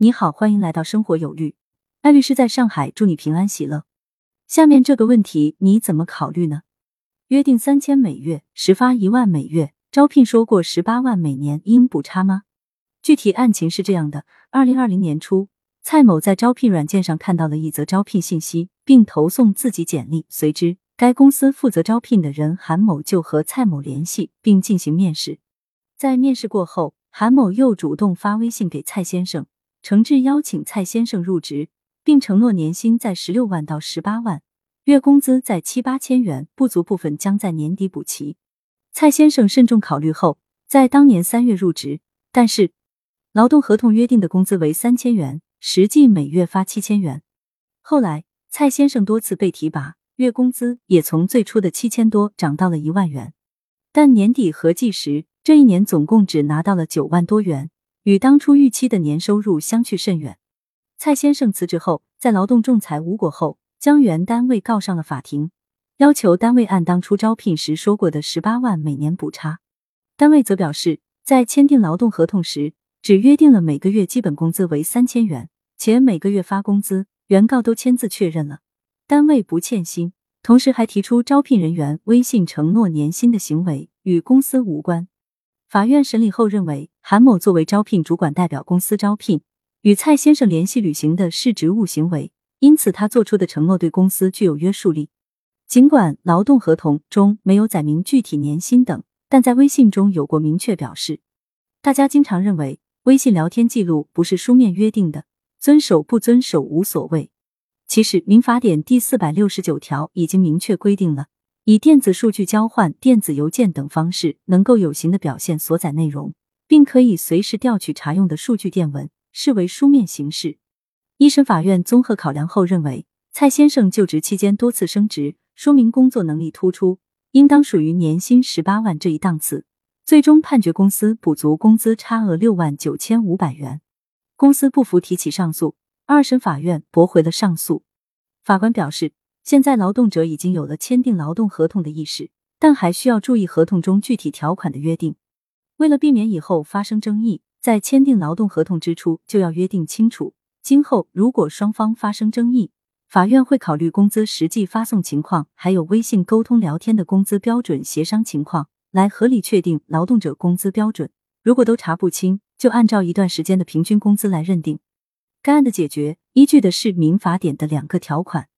你好，欢迎来到生活有律，艾律师在上海，祝你平安喜乐。下面这个问题你怎么考虑呢？约定三千每月，实发一万每月，招聘说过十八万每年应补差吗？具体案情是这样的：二零二零年初，蔡某在招聘软件上看到了一则招聘信息，并投送自己简历，随之该公司负责招聘的人韩某就和蔡某联系，并进行面试。在面试过后，韩某又主动发微信给蔡先生。诚挚邀请蔡先生入职，并承诺年薪在十六万到十八万，月工资在七八千元，不足部分将在年底补齐。蔡先生慎重考虑后，在当年三月入职，但是劳动合同约定的工资为三千元，实际每月发七千元。后来蔡先生多次被提拔，月工资也从最初的七千多涨到了一万元，但年底合计时，这一年总共只拿到了九万多元。与当初预期的年收入相去甚远。蔡先生辞职后，在劳动仲裁无果后，将原单位告上了法庭，要求单位按当初招聘时说过的十八万每年补差。单位则表示，在签订劳动合同时，只约定了每个月基本工资为三千元，且每个月发工资，原告都签字确认了，单位不欠薪。同时还提出，招聘人员微信承诺年薪的行为与公司无关。法院审理后认为，韩某作为招聘主管代表公司招聘，与蔡先生联系履行的是职务行为，因此他做出的承诺对公司具有约束力。尽管劳动合同中没有载明具体年薪等，但在微信中有过明确表示。大家经常认为微信聊天记录不是书面约定的，遵守不遵守无所谓。其实，民法典第四百六十九条已经明确规定了。以电子数据交换、电子邮件等方式，能够有形的表现所载内容，并可以随时调取查用的数据电文，视为书面形式。一审法院综合考量后认为，蔡先生就职期间多次升职，说明工作能力突出，应当属于年薪十八万这一档次。最终判决公司补足工资差额六万九千五百元。公司不服提起上诉，二审法院驳回了上诉。法官表示。现在劳动者已经有了签订劳动合同的意识，但还需要注意合同中具体条款的约定。为了避免以后发生争议，在签订劳动合同之初就要约定清楚。今后如果双方发生争议，法院会考虑工资实际发送情况，还有微信沟通聊天的工资标准协商情况，来合理确定劳动者工资标准。如果都查不清，就按照一段时间的平均工资来认定。该案的解决依据的是民法典的两个条款。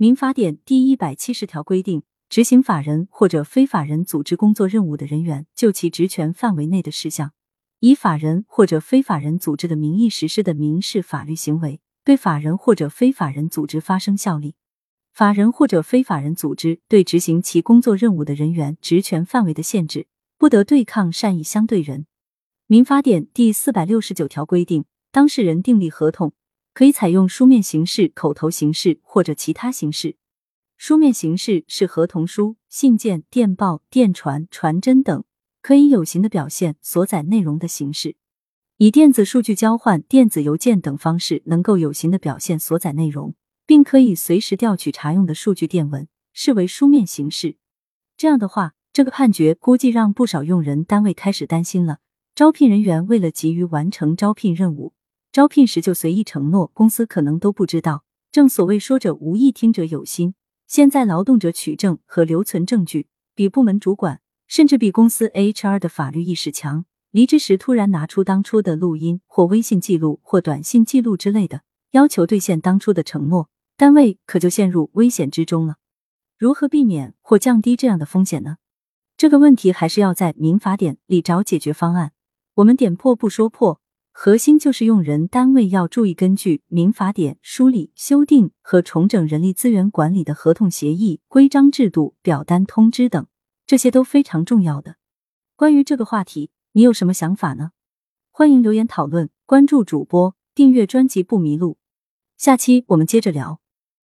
民法典第一百七十条规定，执行法人或者非法人组织工作任务的人员，就其职权范围内的事项，以法人或者非法人组织的名义实施的民事法律行为，对法人或者非法人组织发生效力。法人或者非法人组织对执行其工作任务的人员职权范围的限制，不得对抗善意相对人。民法典第四百六十九条规定，当事人订立合同。可以采用书面形式、口头形式或者其他形式。书面形式是合同书、信件、电报、电传、传真等可以有形的表现所载内容的形式；以电子数据交换、电子邮件等方式能够有形的表现所载内容，并可以随时调取查用的数据电文，视为书面形式。这样的话，这个判决估计让不少用人单位开始担心了：招聘人员为了急于完成招聘任务。招聘时就随意承诺，公司可能都不知道。正所谓说者无意，听者有心。现在劳动者取证和留存证据，比部门主管甚至比公司 HR 的法律意识强。离职时突然拿出当初的录音或微信记录或短信记录之类的，要求兑现当初的承诺，单位可就陷入危险之中了。如何避免或降低这样的风险呢？这个问题还是要在民法典里找解决方案。我们点破不说破。核心就是用人单位要注意，根据民法典梳理、修订和重整人力资源管理的合同协议、规章制度、表单通知等，这些都非常重要的。关于这个话题，你有什么想法呢？欢迎留言讨论，关注主播，订阅专辑不迷路。下期我们接着聊。